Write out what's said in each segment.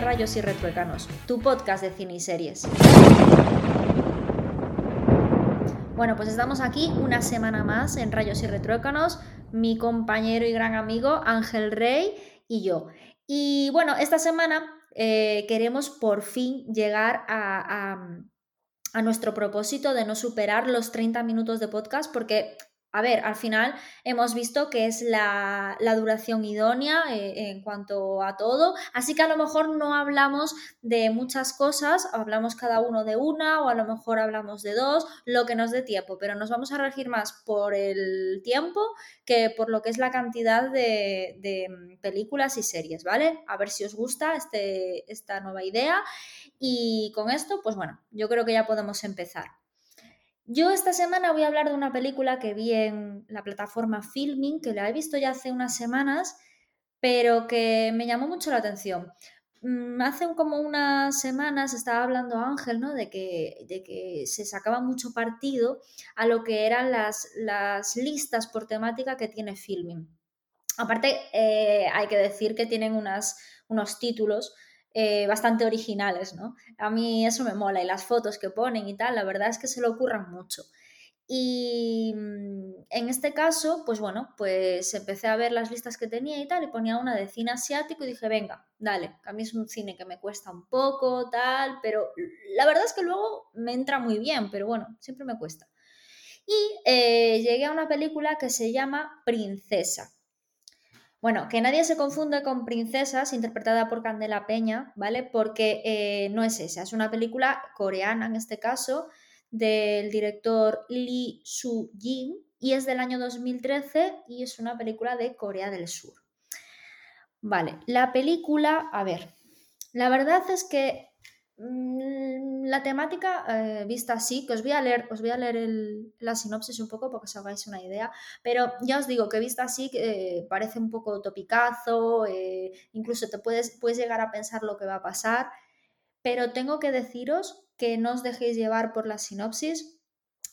Rayos y Retruécanos, tu podcast de cine y series. Bueno, pues estamos aquí una semana más en Rayos y Retruécanos, mi compañero y gran amigo Ángel Rey y yo. Y bueno, esta semana eh, queremos por fin llegar a, a nuestro propósito de no superar los 30 minutos de podcast porque a ver, al final hemos visto que es la, duración idónea eh, en cuanto a todo, así que a lo mejor no hablamos de muchas cosas, hablamos cada uno de una o a lo mejor hablamos de dos, lo que nos dé tiempo, pero nos vamos a regir más por el tiempo que por lo que es la cantidad de, de películas y series, ¿vale? A ver si os gusta este, esta nueva idea y con esto, pues bueno, yo creo que ya podemos empezar. Yo esta semana voy a hablar de una película que vi en la plataforma Filming, que la he visto ya hace unas semanas, pero que me llamó mucho la atención. Mm, hace como unas semanas estaba hablando Ángel, ¿no? De que, de que se sacaba mucho partido a lo que eran las, las listas por temática que tiene Filming. Aparte, eh, hay que decir que tienen unas, unos títulos eh, bastante originales, ¿no? A mí eso me mola y las fotos que ponen y tal, la verdad es que se lo ocurran mucho. Y mm, en este caso, pues bueno, pues empecé a ver las listas que tenía y tal, y ponía una de cine asiático y dije, venga, dale, a mí es un cine que me cuesta un poco, tal, pero la verdad es que luego me entra muy bien, pero bueno, siempre me cuesta. Y eh, llegué a una película que se llama Princesa. Bueno, que nadie se confunde con Princesas, interpretada por Candela Peña, ¿vale? Porque eh, no es esa, es una película coreana en este caso, del director Lee Soo-jin, y es del año 2013 y es una película de Corea del Sur. Vale, la película, a ver, la verdad es que la temática eh, vista así, que os voy a leer, os voy a leer la sinopsis un poco para que os hagáis una idea, pero ya os digo que vista así eh, parece un poco topicazo, eh, incluso te puedes, puedes llegar a pensar lo que va a pasar, pero tengo que deciros que no os dejéis llevar por la sinopsis,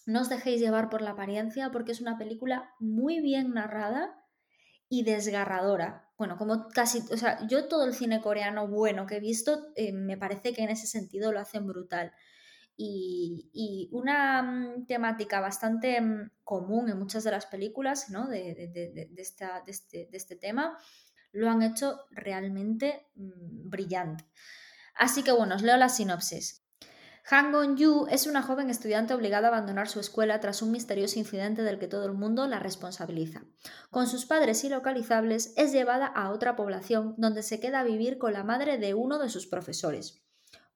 no os dejéis llevar por la apariencia, porque es una película muy bien narrada y desgarradora bueno, como casi, o sea, yo todo el cine coreano bueno que he visto, eh, me parece que en ese sentido lo hacen brutal. Y, una mm, temática bastante mm, común en muchas de las películas ¿no? de, este, de, este, tema, lo han hecho realmente mm, brillante. Así que bueno, os leo la sinopsis. Han Gong-yu es una joven estudiante obligada a abandonar su escuela tras un misterioso incidente del que todo el mundo la responsabiliza. Con sus padres ilocalizables, es llevada a otra población donde se queda a vivir con la madre de uno de sus profesores.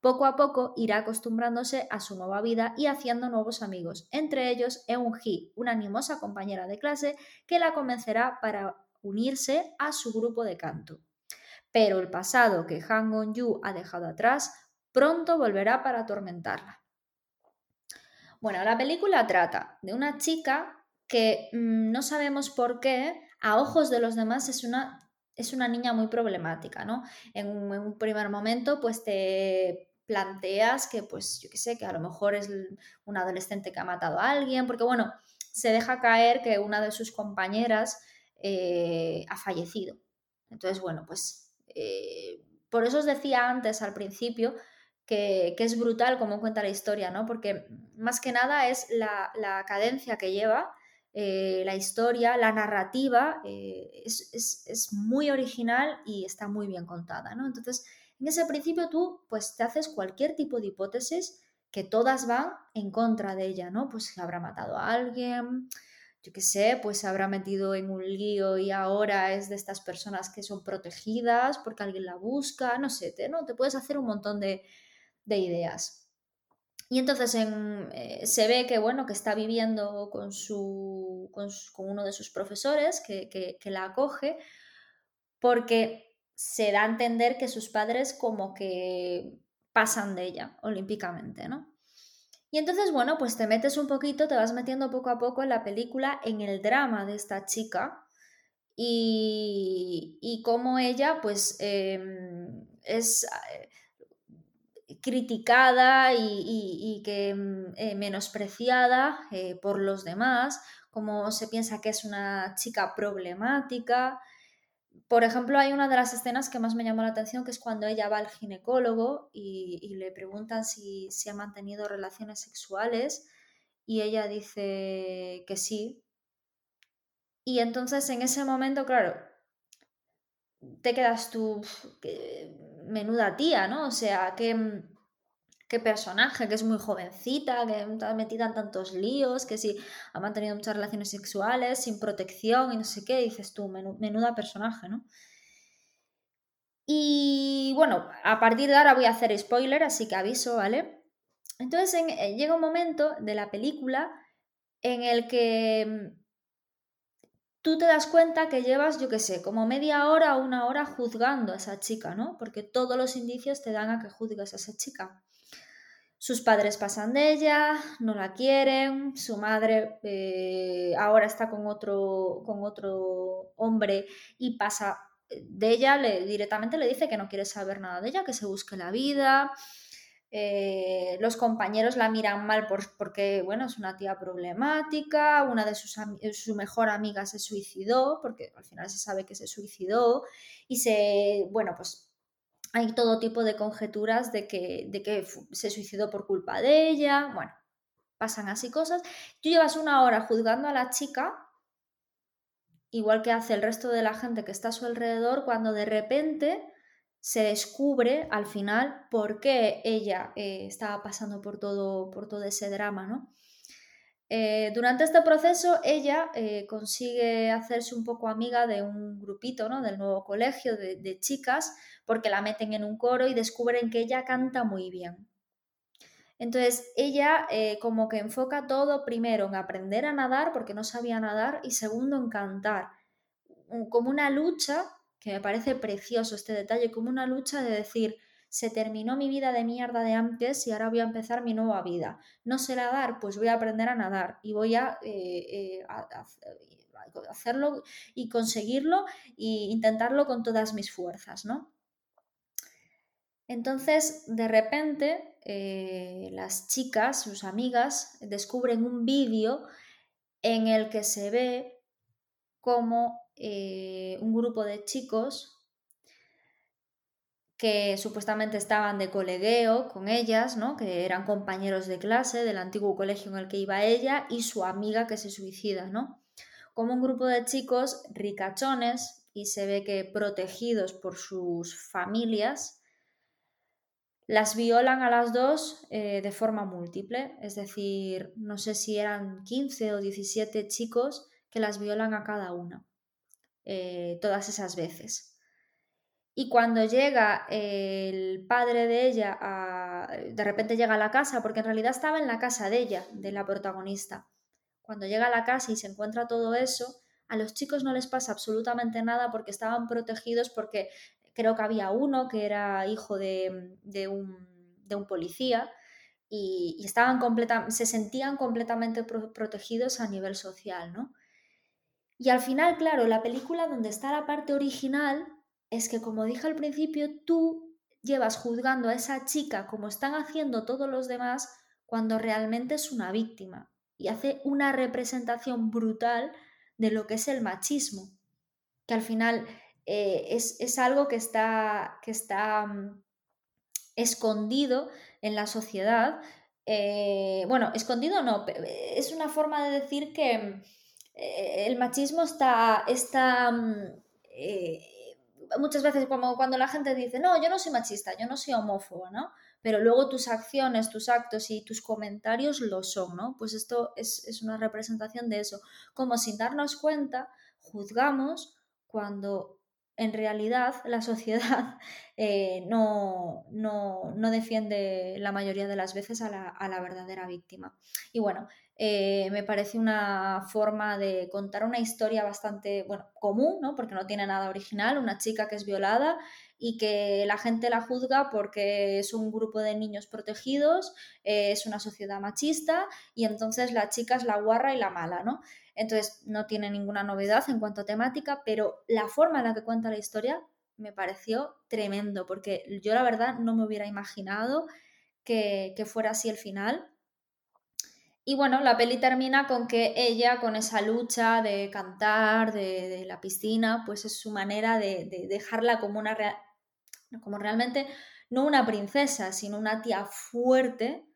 Poco a poco irá acostumbrándose a su nueva vida y haciendo nuevos amigos, entre ellos Eun-hee, una animosa compañera de clase que la convencerá para unirse a su grupo de canto. Pero el pasado que Han Gong-yu ha dejado atrás pronto volverá para atormentarla. Bueno, la película trata de una chica que mm, no sabemos por qué, a ojos de los demás, es una, es una niña muy problemática, ¿no? En un, primer momento, pues te planteas que, pues, yo qué sé, que a lo mejor es un adolescente que ha matado a alguien, porque, bueno, se deja caer que una de sus compañeras eh, ha fallecido. Entonces, bueno, pues eh, por eso os decía antes al principio que, es brutal como cuenta la historia, ¿no? Porque más que nada es la, cadencia que lleva, eh, la historia, la narrativa, eh, es, muy original y está muy bien contada, ¿no? Entonces, en ese principio tú pues te haces cualquier tipo de hipótesis que todas van en contra de ella, ¿no? Pues habrá matado a alguien, yo qué sé, pues se habrá metido en un lío y ahora es de estas personas que son protegidas porque alguien la busca, no sé, ¿no? te puedes hacer un montón de, de ideas. Y entonces eh, se ve que, bueno, que está viviendo con, su, con, uno de sus profesores que, la acoge porque se da a entender que sus padres como que pasan de ella olímpicamente, ¿no? Y entonces, bueno, pues te metes un poquito, te vas metiendo poco a poco en la película, en el drama de esta chica y, y cómo ella, pues, em, es eh, criticada y, que mm, eh, menospreciada eh, por los demás, como se piensa que es una chica problemática. por ejemplo, hay una de las escenas que más me llamó la atención, que es cuando ella va al ginecólogo y, le preguntan si, si, ha mantenido relaciones sexuales y ella dice que sí. Y entonces en ese momento, claro, te quedas tú, menuda tía, ¿no? O sea, qué, qué personaje, que es muy jovencita, que está metida en tantos líos, que sí ha mantenido muchas relaciones sexuales, sin protección y no sé qué, dices tú, menuda personaje, ¿no? Y bueno, a partir de ahora voy a hacer spoiler, así que aviso, ¿vale? Entonces eh, llega un momento de la película en el que mm, tú te das cuenta que llevas, yo qué sé, como media hora o una hora juzgando a esa chica, ¿no? Porque todos los indicios te dan a que juzgues a esa chica. Sus padres pasan de ella, no la quieren, su madre eh, ahora está con otro, con otro hombre y pasa de ella, directamente le dice que no quiere saber nada de ella, que se busque la vida. Eh, los compañeros la miran mal porque, bueno, es una tía problemática, una de sus su mejor amiga se suicidó, porque al final se sabe que se suicidó, y se, bueno, pues hay todo tipo de conjeturas de que, de que se suicidó por culpa de ella, bueno, pasan así cosas. Tú llevas una hora juzgando a la chica, igual que hace el resto de la gente que está a su alrededor, cuando de repente se descubre al final por qué ella eh, estaba pasando por todo, por todo ese drama, ¿no? Eh, durante este proceso ella eh, consigue hacerse un poco amiga de un grupito ¿no? del nuevo colegio de, chicas porque la meten en un coro y descubren que ella canta muy bien. Entonces ella como que enfoca todo primero en aprender a nadar porque no sabía nadar y segundo en cantar, como una lucha que me parece precioso este detalle, como una lucha de decir, se terminó mi vida de mierda de antes y ahora voy a empezar mi nueva vida. No sé nadar, pues voy a aprender a nadar y voy a, eh, eh, hacerlo y conseguirlo e intentarlo con todas mis fuerzas, ¿no? Entonces, de repente, eh, las chicas, sus amigas, descubren un vídeo en el que se ve como eh, un grupo de chicos que supuestamente estaban de colegueo con ellas, ¿no? que eran compañeros de clase del antiguo colegio en el que iba ella y su amiga que se suicida, ¿no? Como un grupo de chicos ricachones y se ve que protegidos por sus familias, las violan a las dos eh, de forma múltiple, es decir, no sé si eran 15 o 17 chicos que las violan a cada una. Eh, todas esas veces. Y cuando llega el padre de ella, de repente llega a la casa, porque en realidad estaba en la casa de ella, de la protagonista. Cuando llega a la casa y se encuentra todo eso, a los chicos no les pasa absolutamente nada porque estaban protegidos, porque creo que había uno que era hijo de, un, policía y, estaban se sentían completamente protegidos a nivel social, ¿no? Y al final, claro, la película donde está la parte original es que, como dije al principio, tú llevas juzgando a esa chica como están haciendo todos los demás cuando realmente es una víctima y hace una representación brutal de lo que es el machismo, que al final eh, es, algo que está, que está mm, escondido en la sociedad. Eh, bueno, escondido no, es una forma de decir que eh, el machismo está, está mm, eh, muchas veces como cuando la gente dice, no, yo no soy machista, yo no soy homófobo, ¿no? Pero luego tus acciones, tus actos y tus comentarios lo son, ¿no? Pues esto es, es una representación de eso. Como sin darnos cuenta, juzgamos cuando en realidad la sociedad eh, no, defiende la mayoría de las veces a la, verdadera víctima. Y bueno, eh, me parece una forma de contar una historia bastante, común, ¿no? porque no tiene nada original, una chica que es violada y que la gente la juzga porque es un grupo de niños protegidos, eh, es una sociedad machista y entonces la chica es la guarra y la mala, ¿no? Entonces no tiene ninguna novedad en cuanto a temática, pero la forma en la que cuenta la historia me pareció tremendo, porque yo la verdad no me hubiera imaginado que, fuera así el final. Y bueno, la peli termina con que ella, con esa lucha de cantar, de, la piscina, pues es su manera de, dejarla como una como realmente no una princesa, sino una tía fuerte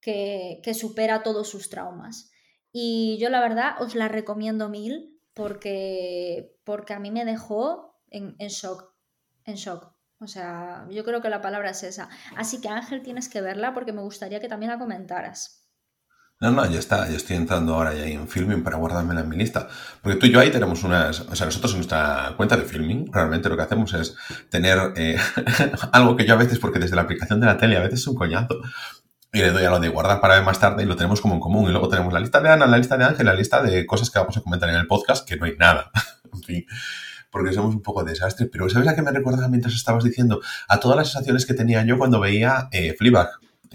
que, supera todos sus traumas. Y yo la verdad os la recomiendo mil porque, porque a mí me dejó en, en shock, en shock. O sea, yo creo que la palabra es esa. Así que Ángel tienes que verla porque me gustaría que también la comentaras. No, no, ya está, ya estoy entrando ahora ya en Filming para guardármela en mi lista. Porque tú y yo ahí tenemos unas, o sea, nosotros en nuestra cuenta de Filming, realmente lo que hacemos es tener eh, algo que yo a veces, porque desde la aplicación de la tele a veces es un coñazo, y le doy a lo de guardar para ver más tarde y lo tenemos como en común. Y luego tenemos la lista de Ana, la lista de Ángel, la lista de cosas que vamos a comentar en el podcast, que no hay nada. en fin porque somos un poco desastre. Pero ¿sabes a qué me recuerda mientras estabas diciendo? A todas las sensaciones que tenía yo cuando veía eh, Fleabag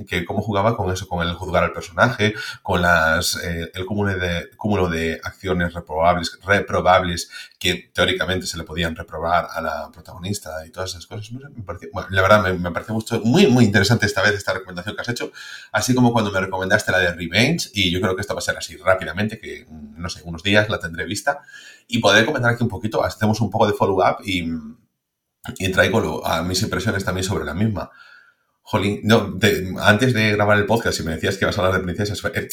que cómo jugaba con eso, con el juzgar al personaje, con las, eh, el cúmulo de, cúmulo de acciones reprobables, reprobables que teóricamente se le podían reprobar a la protagonista y todas esas cosas. la verdad me, parece muy, muy interesante esta vez esta recomendación que has hecho, así como cuando me recomendaste la de Revenge y yo creo que esto va a ser así rápidamente, que no sé, unos días la tendré vista y podré comentar aquí un poquito, hacemos un poco de follow-up y, y traigo a mis impresiones también sobre la misma. Jolín, no, antes de grabar el podcast, si me decías que ibas a hablar de princesas, eh,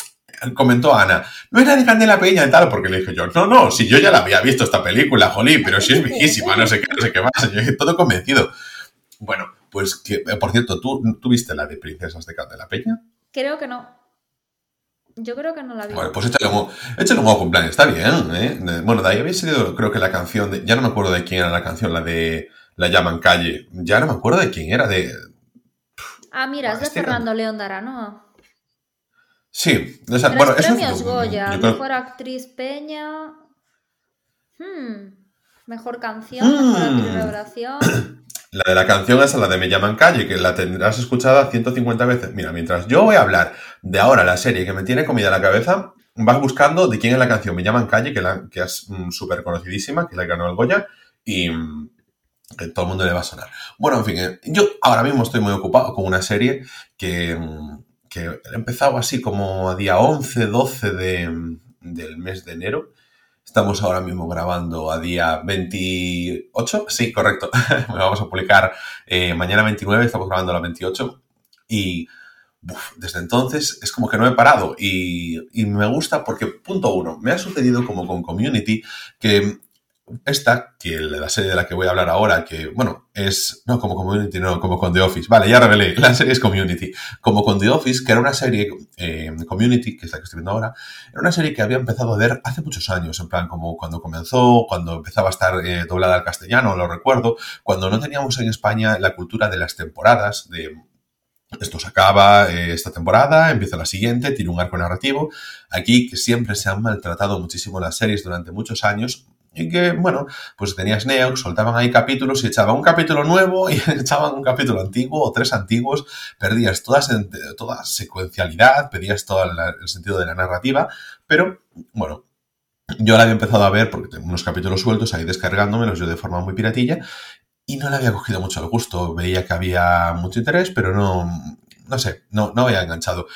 comentó Ana, no era de Candela Peña y tal, porque le dije yo, no, no, si yo ya la había visto esta película, Jolín, pero si es viejísima, no sé qué, no sé qué más, yo todo convencido. Bueno, pues que, eh, por cierto, ¿tú, ¿tú viste la de Princesas de Candela Peña? Creo que no. Yo creo que no la vi. Bueno, pues échale un, échale un plan, está bien, ¿eh? Bueno, de ahí había salido, creo que la canción, de, ya no me acuerdo de quién era la canción, la de La llaman calle, ya no me acuerdo de quién era, de, Ah, mira, es de Fernando León Darano. Sí, o sea, bueno, premios Goya, mejor actriz Peña. Hmm, mejor canción, mejor hmm. revelación. La de la canción es la de Me llaman calle, que la tendrás escuchada 150 veces. Mira, mientras yo voy a hablar de ahora la serie que me tiene comida en la cabeza, vas buscando de quién es la canción Me llaman calle, que, la, que es mm, súper conocidísima, que la ganó el Goya, y, mm, que todo el mundo le va a sonar. Bueno, en fin, eh, yo ahora mismo estoy muy ocupado con una serie que, mm, que he empezado así como a día 11, 12 de, del mes de enero. Estamos ahora mismo grabando a día 28. Sí, correcto. vamos a publicar eh, mañana 29, estamos grabando a la 28. Y desde entonces es como que no he parado. Y, y me gusta porque, punto uno, me ha sucedido como con Community que esta, que la serie de la que voy a hablar ahora, que, bueno, es, no como Community, no, como con The Office. Vale, ya revelé, la serie es Community. Como con The Office, que era una serie, eh, Community, que es la que estoy viendo ahora, era una serie que había empezado a ver hace muchos años, en plan, como cuando comenzó, cuando empezaba a estar eh, doblada al castellano, lo recuerdo, cuando no teníamos en España la cultura de las temporadas, de esto se acaba eh, esta temporada, empieza la siguiente, tiene un arco narrativo. Aquí, que siempre se han maltratado muchísimo las series durante muchos años, y que, bueno, pues tenías Neox, soltaban ahí capítulos y echaban un capítulo nuevo y echaban un capítulo antiguo o tres antiguos, perdías toda, toda secuencialidad, perdías todo el sentido de la narrativa, pero, bueno, yo la había empezado a ver porque tengo unos capítulos sueltos ahí descargándomelos yo de forma muy piratilla y no le había cogido mucho el gusto. Veía que había mucho interés, pero no, no sé, no, no había enganchado.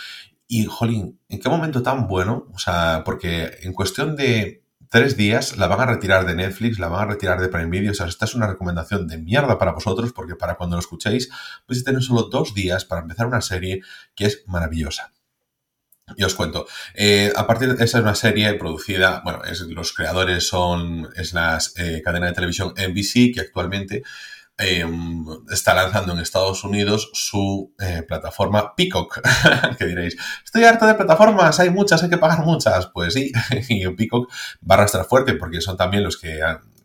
Y, jolín, ¿en qué momento tan bueno? O sea, porque en cuestión de tres días, la van a retirar de Netflix, la van a retirar de Prime Video. O sea, esta es una recomendación de mierda para vosotros, porque para cuando lo escuchéis, vais a tener solo dos días para empezar una serie que es maravillosa. Y os cuento, eh, a partir de esa es una serie producida, bueno, es, los creadores son, es la eh, cadena de televisión NBC, que actualmente Em, está lanzando en Estados Unidos su eh, plataforma Peacock. que diréis, estoy harto de plataformas, hay muchas, hay que pagar muchas. Pues sí, y Peacock va a arrastrar fuerte porque son también los que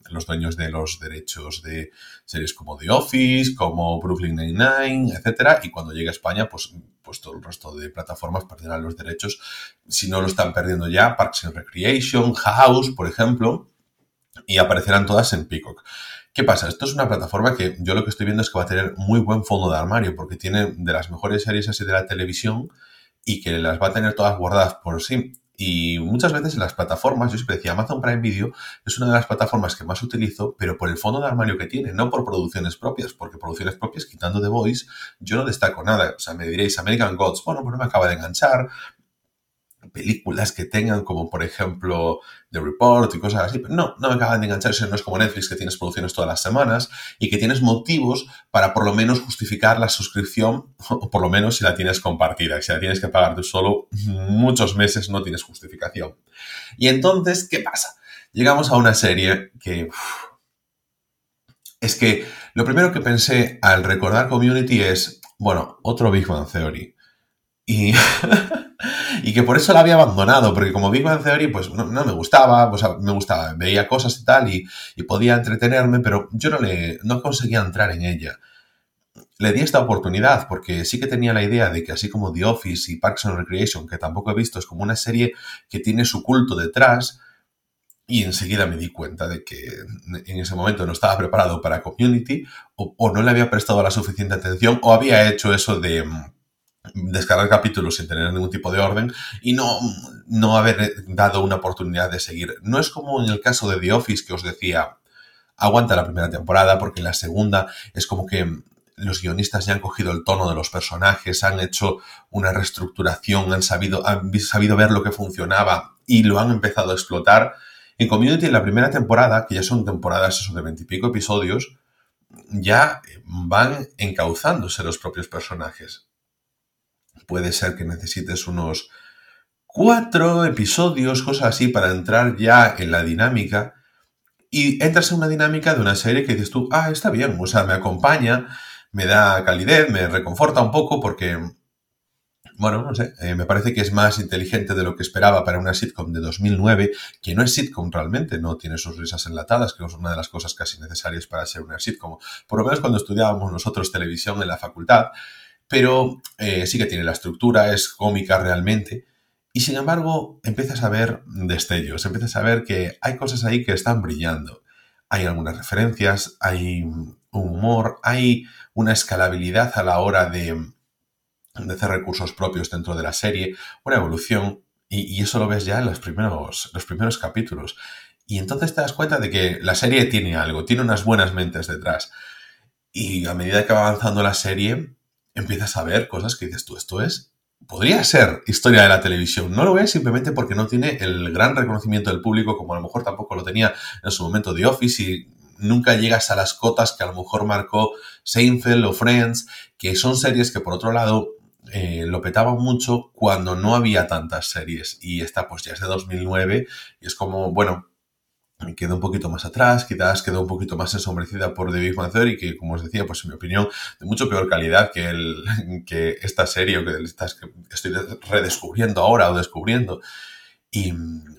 los dueños de los derechos de series como The Office, como Brooklyn Nine-Nine, etcétera, y cuando llegue a España, pues, pues todo el resto de plataformas perderán los derechos. Si no lo están perdiendo ya, Parks and Recreation, House, por ejemplo, y aparecerán todas en Peacock. ¿Qué pasa? Esto es una plataforma que yo lo que estoy viendo es que va a tener muy buen fondo de armario porque tiene de las mejores series así de la televisión y que las va a tener todas guardadas por sí. Y muchas veces en las plataformas, yo siempre decía, Amazon Prime Video es una de las plataformas que más utilizo, pero por el fondo de armario que tiene, no por producciones propias, porque producciones propias, quitando The Voice, yo no destaco nada. O sea, me diréis American Gods, bueno, pues no me acaba de enganchar, películas que tengan, como por ejemplo The Report y cosas así. Pero no, no me acaban de engancharse. No es como Netflix que tienes producciones todas las semanas y que tienes motivos para por lo menos justificar la suscripción, o por lo menos si la tienes compartida. Si la tienes que pagar tú solo, muchos meses no tienes justificación. Y entonces, ¿qué pasa? Llegamos a una serie que... es que lo primero que pensé al recordar Community es, bueno, otro Big Bang Theory. Y, y que por eso la había abandonado, porque como Big Bang Theory, pues no, me gustaba, me gustaba, veía cosas y tal, y, podía entretenerme, pero yo no, le, no conseguía entrar en ella. Le di esta oportunidad porque sí que tenía la idea de que así como The Office y Parks and Recreation, que tampoco he visto, es como una serie que tiene su culto detrás, y enseguida me di cuenta de que en ese momento no estaba preparado para Community o no le había prestado la suficiente atención o había hecho eso de descargar capítulos sin tener ningún tipo de orden y no, no haber dado una oportunidad de seguir. No es como en el caso de The Office que os decía, aguanta la primera temporada porque en la segunda es como que los guionistas ya han cogido el tono de los personajes, han hecho una reestructuración, han sabido, han sabido ver lo que funcionaba y lo han empezado a explotar. En Community, en la primera temporada, que ya son temporadas eso, de veintipico episodios, ya van encauzándose los propios personajes puede ser que necesites unos cuatro episodios, cosas así, para entrar ya en la dinámica. Y entras en una dinámica de una serie que dices tú, ah, está bien, o sea, me acompaña, me da calidez, me reconforta un poco porque, bueno, no sé, eh, me parece que es más inteligente de lo que esperaba para una sitcom de 2009, que no es sitcom realmente, no tiene sus risas enlatadas, que es una de las cosas casi necesarias para ser una sitcom. Por lo menos cuando estudiábamos nosotros televisión en la facultad, pero eh, sí que tiene la estructura, es cómica realmente. Y sin embargo, empiezas a ver destellos, empiezas a ver que hay cosas ahí que están brillando. Hay algunas referencias, hay un humor, hay una escalabilidad a la hora de, hacer recursos propios dentro de la serie, una evolución, y, eso lo ves ya en los primeros, los primeros capítulos. Y entonces te das cuenta de que la serie tiene algo, tiene unas buenas mentes detrás. Y a medida que va avanzando la serie, empiezas a ver cosas que dices tú, esto es, podría ser historia de la televisión. No lo ves simplemente porque no tiene el gran reconocimiento del público, como a lo mejor tampoco lo tenía en su momento The Office y nunca llegas a las cotas que a lo mejor marcó Seinfeld o Friends, que son series que por otro lado eh, lo petaban mucho cuando no había tantas series. Y esta pues ya es de 2009 y es como, bueno, quedó un poquito más atrás, quizás quedó un poquito más ensombrecida por The Big Bang que como os decía, pues en mi opinión, de mucho peor calidad que, esta serie o que, estas que estoy redescubriendo ahora o descubriendo. Y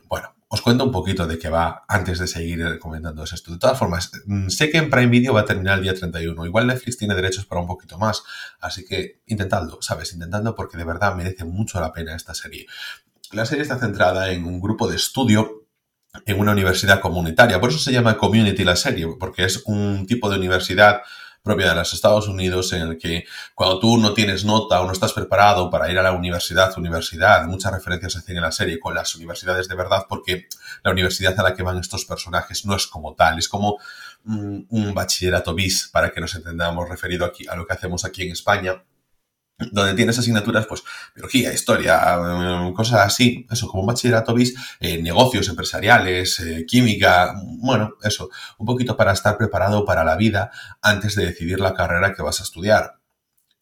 bueno, os cuento un poquito de qué va antes de seguir comentando esto. De todas formas, sé que en Prime Video va a terminar el día 31. Igual Netflix tiene derechos para un poquito más. Así que intentadlo, ¿sabes? Intentadlo porque de verdad merece mucho la pena esta serie. La serie está centrada en un grupo de estudio en una universidad comunitaria. Por eso se llama Community la serie, porque es un tipo de universidad propia de los Estados Unidos en el que cuando tú no tienes nota o no estás preparado para ir a la universidad, universidad, muchas referencias se hacen en la serie con las universidades de verdad porque la universidad a la que van estos personajes no es como tal, es como un, un bachillerato bis para que nos entendamos referido aquí a lo que hacemos aquí en España donde tienes asignaturas, pues, biología, historia, eh, cosas así, eso, como un bachillerato bis, eh, negocios empresariales, eh, química, bueno, eso, un poquito para estar preparado para la vida antes de decidir la carrera que vas a estudiar.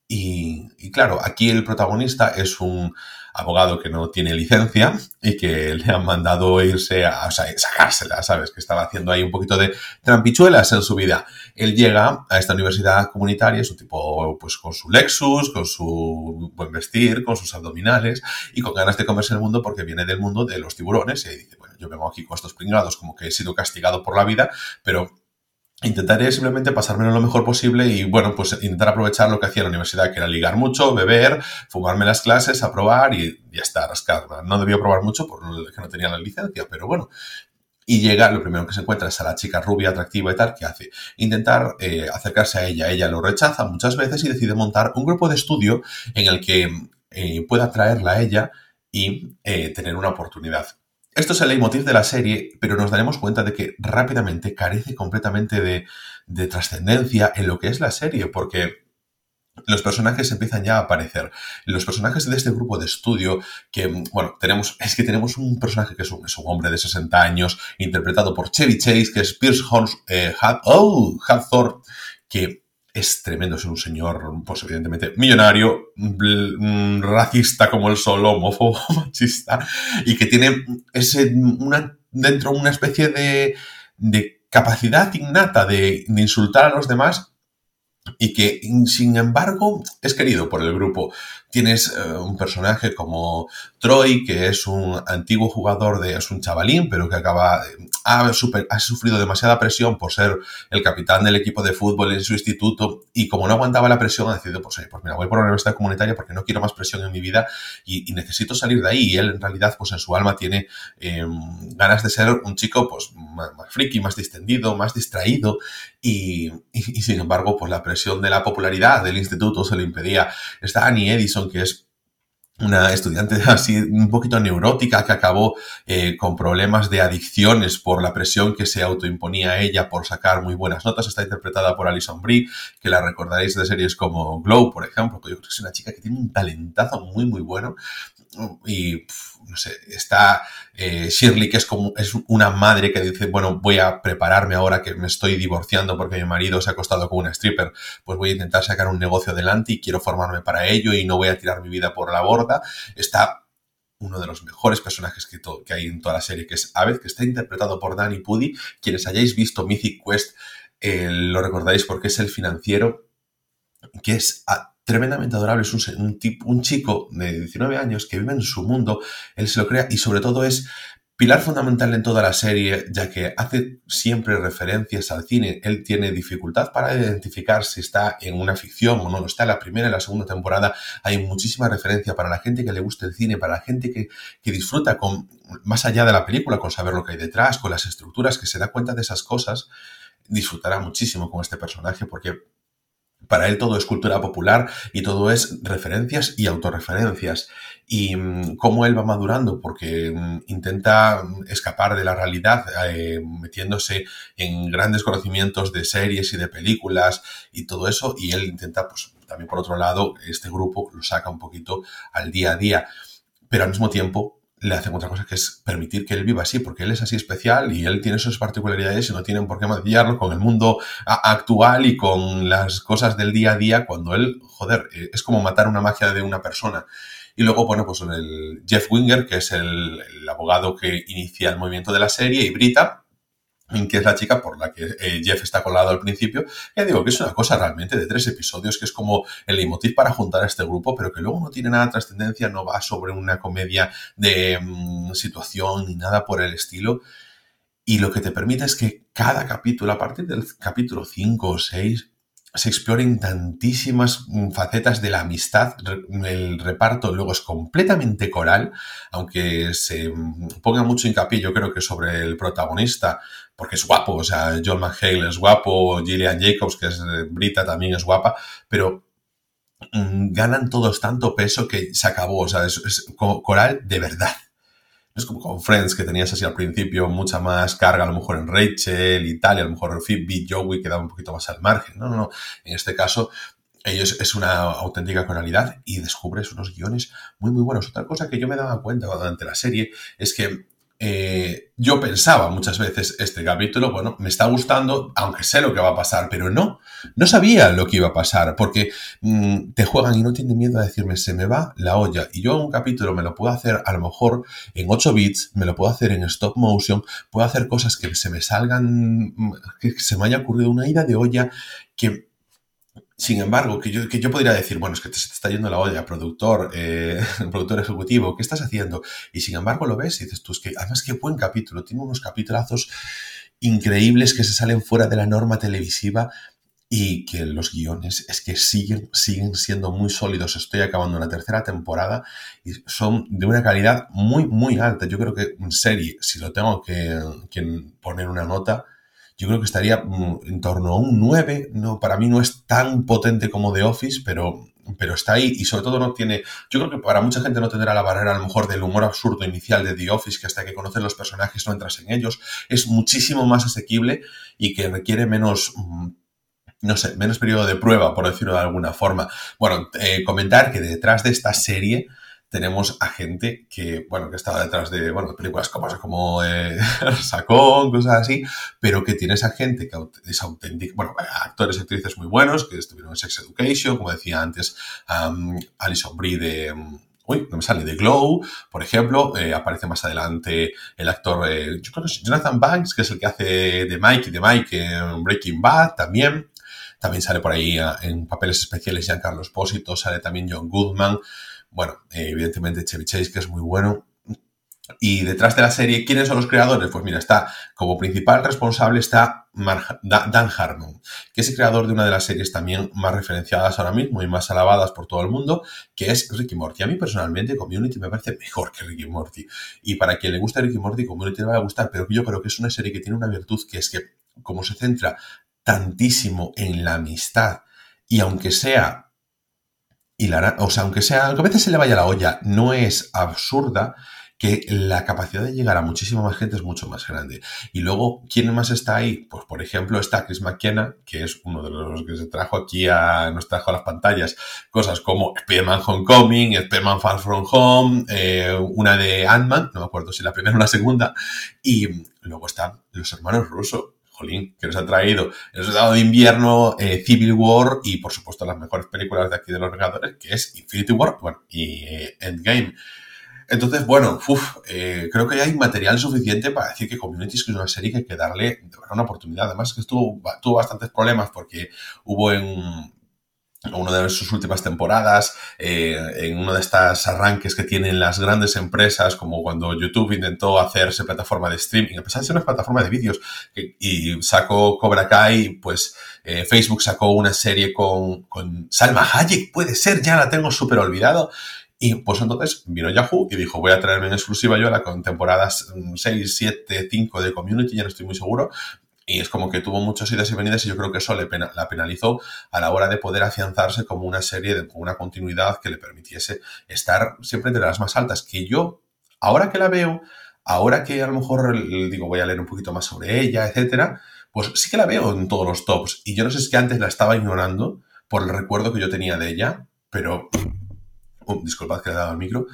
Y claro, aquí el protagonista es un abogado que no tiene licencia y que le han mandado irse a, o sacársela, ¿sabes? Que estaba haciendo ahí un poquito de trampichuelas en su vida. Él llega a esta universidad comunitaria, es un tipo, pues, con su Lexus, con su buen vestir, con sus abdominales y con ganas de comerse el mundo porque viene del mundo de los tiburones y dice, bueno, yo vengo aquí con estos pringados como que he sido castigado por la vida, pero Intentaré simplemente pasármelo lo mejor posible y, bueno, pues intentar aprovechar lo que hacía la universidad, que era ligar mucho, beber, fumarme las clases, aprobar y ya está, rascar. No debía probar mucho porque no tenía la licencia, pero bueno. Y llega, lo primero que se encuentra es a la chica rubia, atractiva y tal, que hace intentar eh, acercarse a ella. Ella lo rechaza muchas veces y decide montar un grupo de estudio en el que eh, pueda atraerla a ella y eh, tener una oportunidad. Esto es el leitmotiv de la serie, pero nos daremos cuenta de que rápidamente carece completamente de, trascendencia en lo que es la serie, porque los personajes empiezan ya a aparecer. Los personajes de este grupo de estudio, que, bueno, tenemos, es que tenemos un personaje que es un, hombre de 60 años, interpretado por Chevy Chase, que es Pierce Holmes, eh, oh, que es tremendo, es un señor, pues evidentemente, millonario, racista como el sol, homófobo, machista, y que tiene ese, una, dentro una especie de, de capacidad innata de insultar a los demás y que, sin embargo, es querido por el grupo. Tienes eh, un personaje como Troy, que es un antiguo jugador de, es un chavalín, pero que acaba, ha, ha, sufrido demasiada presión por ser el capitán del equipo de fútbol en su instituto y como no aguantaba la presión ha decidido, pues, pues mira, voy por la universidad comunitaria porque no quiero más presión en mi vida y, necesito salir de ahí. Y él en realidad, pues en su alma tiene em, ganas de ser un chico, pues más, friki, más distendido, más distraído y, sin embargo, pues la presión de la popularidad del instituto se le impedía. Está Annie Edison, que es una estudiante así un poquito neurótica que acabó eh, con problemas de adicciones por la presión que se autoimponía ella por sacar muy buenas notas. Está interpretada por Alison Brie, que la recordaréis de series como Glow, por ejemplo, que yo creo que es una chica que tiene un talentazo muy, muy bueno y no sé, está eh, Shirley, que es como es una madre que dice, bueno, voy a prepararme ahora que me estoy divorciando porque mi marido se ha acostado con una stripper, pues voy a intentar sacar un negocio adelante y quiero formarme para ello y no voy a tirar mi vida por la borda. Está uno de los mejores personajes que, que hay en toda la serie, que es Aved, que está interpretado por Danny Pudi. Quienes hayáis visto Mythic Quest eh, lo recordáis porque es el financiero que es tremendamente adorable, es un, tipo, un chico de 19 años que vive en su mundo, él se lo crea y sobre todo es pilar fundamental en toda la serie, ya que hace siempre referencias al cine. Él tiene dificultad para identificar si está en una ficción o no está. En la primera y la segunda temporada hay muchísima referencia para la gente que le gusta el cine, para la gente que, que disfruta con, más allá de la película, con saber lo que hay detrás, con las estructuras, que se da cuenta de esas cosas, disfrutará muchísimo con este personaje porque para él todo es cultura popular y todo es referencias y autorreferencias. Y mm, cómo él va madurando, porque mm, intenta escapar de la realidad eh, metiéndose en grandes conocimientos de series y de películas y todo eso. Y él intenta, pues también por otro lado, este grupo lo saca un poquito al día a día. Pero al mismo tiempo le hacen otra cosa que es permitir que él viva así, porque él es así especial y él tiene sus particularidades y no tienen por qué maquillarlo con el mundo actual y con las cosas del día a día cuando él, joder, eh, es como matar una magia de una persona. Y luego, bueno, pues el Jeff Winger, que es el, el abogado que inicia el movimiento de la serie, y Brita, que es la chica por la que eh, Jeff está colado al principio, ya digo que es una cosa realmente de tres episodios, que es como el leitmotiv para juntar a este grupo, pero que luego no tiene nada de trascendencia, no va sobre una comedia de mm, situación ni nada por el estilo. Y lo que te permite es que cada capítulo, a partir del capítulo 5 o 6, se exploren tantísimas mm, facetas de la amistad. El reparto luego es completamente coral, aunque se mm, ponga mucho hincapié, yo creo que sobre el protagonista, porque es guapo, o sea, John McHale es guapo, Gillian Jacobs, que es Brita, también es guapa, pero mm, ganan todos tanto peso que se acabó, o sea, es, coral de verdad. es como con Friends, que tenías así al principio mucha más carga, a lo mejor en Rachel y tal, y a lo mejor Phoebe, Joey quedaba un poquito más al margen. No, no, no. En este caso, ellos es una auténtica coralidad y descubres unos guiones muy, muy buenos. Otra cosa que yo me daba cuenta durante la serie es que eh, yo pensaba muchas veces este capítulo, bueno, me está gustando, aunque sé lo que va a pasar, pero no, no sabía lo que iba a pasar, porque mm, te juegan y no tienen miedo a decirme, se me va la olla, y yo un capítulo me lo puedo hacer a lo mejor en 8 bits, me lo puedo hacer en stop motion, puedo hacer cosas que se me salgan, mm, que se me haya ocurrido una ida de olla, que sin embargo, que yo, que yo podría decir, bueno, es que te, se te está yendo la olla, productor, eh, productor ejecutivo, ¿qué estás haciendo? Y sin embargo lo ves y dices tú, es que además qué buen capítulo, tiene unos capitulazos increíbles que se salen fuera de la norma televisiva y que los guiones es que siguen, siguen siendo muy sólidos. Estoy acabando una tercera temporada y son de una calidad muy, muy alta. Yo creo que en serie, si lo tengo que, que poner una nota, yo creo que estaría mm, en torno a un 9. No, para mí no es tan potente como The Office, pero, pero está ahí y sobre todo no tiene. Yo creo que para mucha gente no tendrá la barrera a lo mejor del humor absurdo inicial de The Office, que hasta que conoces los personajes no entras en ellos. Es muchísimo más asequible y que requiere menos. Mm, no sé, menos periodo de prueba, por decirlo de alguna forma. Bueno, eh, comentar que detrás de esta serie tenemos a gente que, bueno, que estaba detrás de, bueno, películas como, como eh, Sacón, cosas así, pero que tiene esa gente que es auténtica, bueno, actores y actrices muy buenos que estuvieron en Sex Education, como decía antes, Alison Brie de... Uy, no me sale, de Glow, por ejemplo, eh, aparece más adelante el actor, eh, Jonathan Banks, que es el que hace de Mike y de Mike en Breaking Bad también. También sale por ahí ah, en papeles especiales Giancarlo Espósito, sale también John Goodman. Bueno, eh, evidentemente Chevy Chase, que es muy bueno. Y detrás de la serie, ¿quiénes son los creadores? Pues mira, está como principal responsable está Dan Harmon, que es el creador de una de las series también más referenciadas ahora mismo y más alabadas por todo el mundo, que es Ricky Morty. A mí personalmente Community me parece mejor que Ricky Morty. Y para quien le gusta Ricky Morty, Community le va a gustar, pero yo creo que es una serie que tiene una virtud que es que como se centra tantísimo en la amistad y aunque sea o sea, aunque sea, aunque a veces se le vaya la olla, no es absurda que la capacidad de llegar a muchísima más gente es mucho más grande. Y luego, ¿quién más está ahí? Pues, por ejemplo, está Chris McKenna, que es uno de los que se trajo aquí a, nos trajo a las pantallas cosas como Spider-Man Homecoming, Spider-Man Far From Home, eh, una de Ant-Man, no me acuerdo si la primera o la segunda, y luego están los hermanos Russo, jolín, que nos ha traído el Soldado de Invierno, eh, Civil War y, por supuesto, las mejores películas de aquí de los Vengadores, que es Infinity War y eh, Endgame. Entonces, bueno, eh, creo que hay material suficiente para decir que Community es una serie que hay que darle una oportunidad. Además, que estuvo, tuvo bastantes problemas porque hubo en, una de sus últimas temporadas, eh, en uno de estos arranques que tienen las grandes empresas, como cuando YouTube intentó hacerse plataforma de streaming, a pesar de ser una plataforma de vídeos, y sacó Cobra Kai, pues eh, Facebook sacó una serie con, con Salma Hayek, puede ser, ya la tengo súper olvidado. Y pues entonces vino Yahoo y dijo, voy a traerme en exclusiva yo la con temporadas 6, 7, 5 de Community, ya no estoy muy seguro, y es como que tuvo muchas idas y venidas y yo creo que eso le la penalizó a la hora de poder afianzarse como una serie, de, con una continuidad que le permitiese estar siempre entre las más altas. Que yo, ahora que la veo, ahora que a lo mejor digo voy a leer un poquito más sobre ella, etcétera, pues sí que la veo en todos los tops. Y yo no sé si antes la estaba ignorando por el recuerdo que yo tenía de ella, pero... Oh, disculpad que le he dado al micro,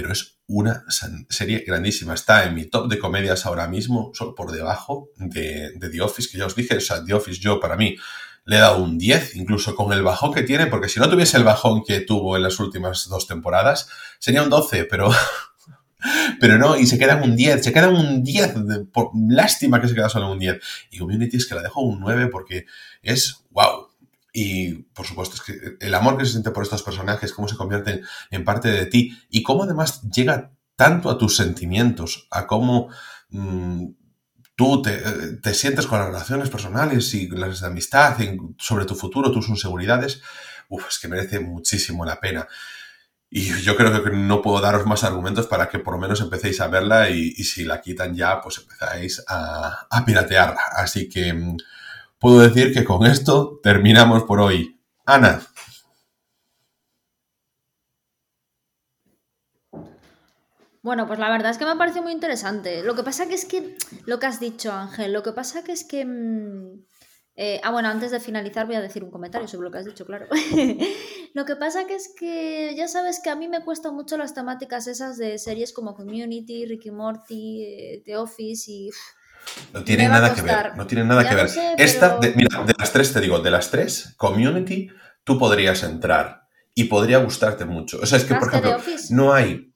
pero es una serie grandísima. Está en mi top de comedias ahora mismo, solo por debajo de, The Office, que ya os dije, o sea, The Office yo para mí le he dado un 10, incluso con el bajón que tiene, porque si no tuviese el bajón que tuvo en las últimas dos temporadas, sería un 12, pero... Pero no, y se queda un 10, se queda un 10, por, lástima que se queda solo un 10. Y Community es que la dejo un 9 porque es wow, y por supuesto, es que el amor que se siente por estos personajes, cómo se convierten en parte de ti y cómo además llega tanto a tus sentimientos, a cómo mm, tú te, sientes con las relaciones personales y las de amistad, sobre tu futuro, tus inseguridades, uf, es que merece muchísimo la pena. Y yo creo que no puedo daros más argumentos para que por lo menos empecéis a verla y, si la quitan ya, pues empezáis a, a piratearla. Así que mm, puedo decir que con esto terminamos por hoy. Ana. Bueno, pues la verdad es que me parece muy interesante. Lo que pasa que es que, lo que has dicho Ángel, lo que pasa que es que... Mm, eh, ah, bueno, antes de finalizar voy a decir un comentario sobre lo que has dicho, claro. lo que pasa que es que ya sabes que a mí me cuestan mucho las temáticas esas de series como Community, Ricky Morty, eh, The Office y... No tiene nada que ver, no tiene nada que ver. Esta, de, mira, de las tres te digo, de las tres, Community, tú podrías entrar y podría gustarte mucho. O sea, es que, por ejemplo, no hay...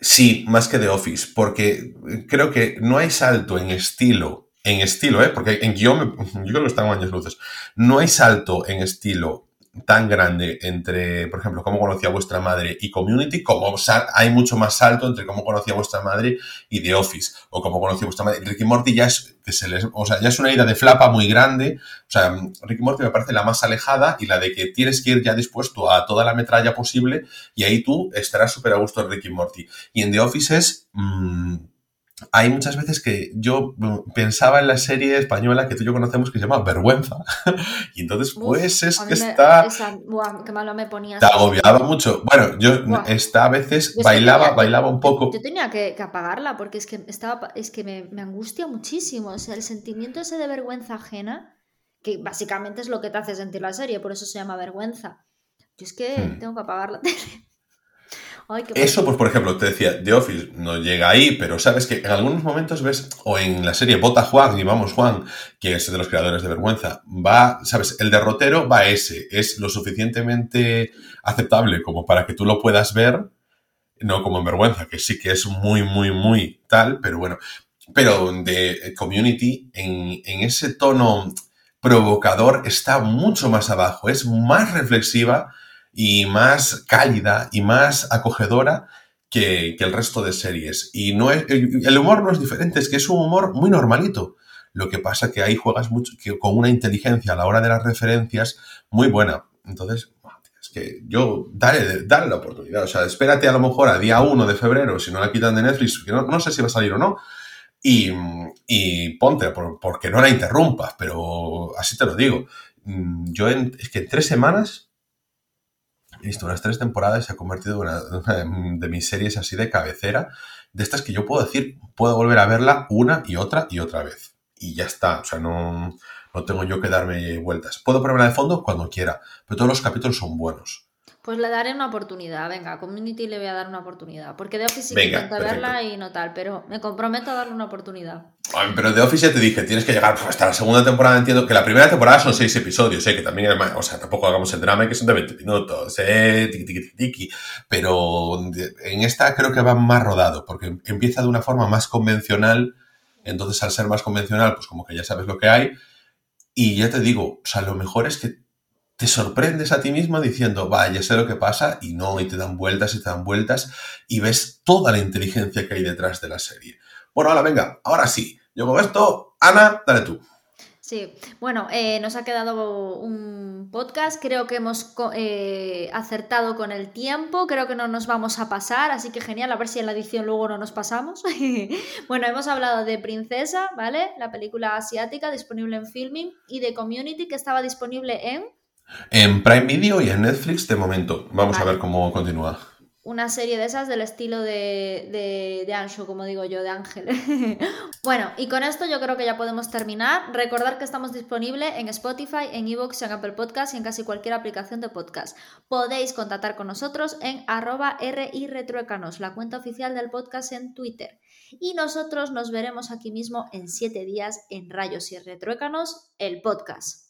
Sí, más que de Office, porque creo que no hay salto en estilo, en estilo, ¿eh? porque en guion, yo creo que están años luces, no hay salto en estilo tan grande entre, por ejemplo, cómo conocía vuestra madre y Community, como hay mucho más salto entre cómo conocía vuestra madre y The Office, o cómo conocía vuestra madre. Ricky Morty ya es, que se les, o sea, ya es una ida de flapa muy grande. O sea, Ricky Morty me parece la más alejada y la de que tienes que ir ya dispuesto a toda la metralla posible y ahí tú estarás súper a gusto en Ricky Morty. Y en The Office es... Mm, hay muchas veces que yo pensaba en la serie española que tú y yo conocemos que se llama Vergüenza. y entonces, pues es que está. qué malo me ponías. Te agobiaba mucho. Bueno, yo esta a veces bailaba, bailaba un poco. Yo tenía que, apagarla porque es que estaba, es que me, angustia muchísimo. O sea, el sentimiento ese de vergüenza ajena que básicamente es lo que te hace sentir la serie, por eso se llama vergüenza. Yo es que Hmm. tengo que apagar la tele. Ay, qué Eso, pues por ejemplo, te decía, The Office no llega ahí, pero sabes que en algunos momentos ves, o en la serie Vota Juan y Vamos Juan, que es de los creadores de Vergüenza, va, sabes, el derrotero va ese, es lo suficientemente aceptable como para que tú lo puedas ver, no como en Vergüenza, que sí que es muy, muy, muy tal, pero bueno, pero de Community, en, en ese tono provocador, está mucho más abajo, es más reflexiva y más cálida y más acogedora que, que el resto de series. Y no es, el humor no es diferente, es que es un humor muy normalito. Lo que pasa que ahí juegas mucho, con una inteligencia a la hora de las referencias muy buena. Entonces, es que yo, dale, dale la oportunidad. O sea, espérate a lo mejor a día 1 de febrero, si no la quitan de Netflix, no, no sé si va a salir o no, y, y ponte, por- porque no la interrumpas, pero así te lo digo. Mm, Yo es que en tres semanas visto unas tres temporadas y se ha convertido en una, de mis series así de cabecera, de estas que yo puedo decir, puedo volver a verla una y otra y otra vez. Y ya está, o sea, no, no tengo yo que darme vueltas. Puedo ponerla de fondo cuando quiera, pero todos los capítulos son buenos. Pues le daré una oportunidad, venga, Community le voy a dar una oportunidad, porque de Office sí que intenté verla y no tal, pero me comprometo a darle una oportunidad. Ay, Pero de Office ya te dije, tienes que llegar pues, hasta la segunda temporada. Entiendo que la primera temporada son seis episodios, ¿eh? que también, es más- o sea, tampoco hagamos el drama que son de 20 minutos, ¿eh? Tiki, tiki, tiki, tiki. Pero en esta creo que va más rodado, porque empieza de una forma más convencional. Entonces, al ser más convencional, pues como que ya sabes lo que hay. Y ya te digo, o sea, lo mejor es que te sorprendes a ti mismo diciendo, va, ya sé lo que pasa, y no, y te dan vueltas y te dan vueltas, y ves toda la inteligencia que hay detrás de la serie. Bueno, ahora venga, ahora sí. Yo con esto, Ana, dale tú. Sí, bueno, eh, nos ha quedado un podcast, creo que hemos eh, acertado con el tiempo, creo que no nos vamos a pasar, así que genial, a ver si en la edición luego no nos pasamos. bueno, hemos hablado de Princesa, ¿vale? La película asiática disponible en Filming y de Community que estaba disponible en En Prime Video y en Netflix de momento. Vamos a ver cómo continúa. una serie de esas del estilo de, de, de Anshu, como digo yo, de Ángel. bueno, y con esto yo creo que ya podemos terminar. Recordar que estamos disponibles en Spotify, en Evox, en Apple Podcast y en casi cualquier aplicación de podcast. Podéis contactar con nosotros en arroba RI Retruécanos, la cuenta oficial del podcast en Twitter. Y nosotros nos veremos aquí mismo en siete días en Rayos y Retruécanos, el podcast.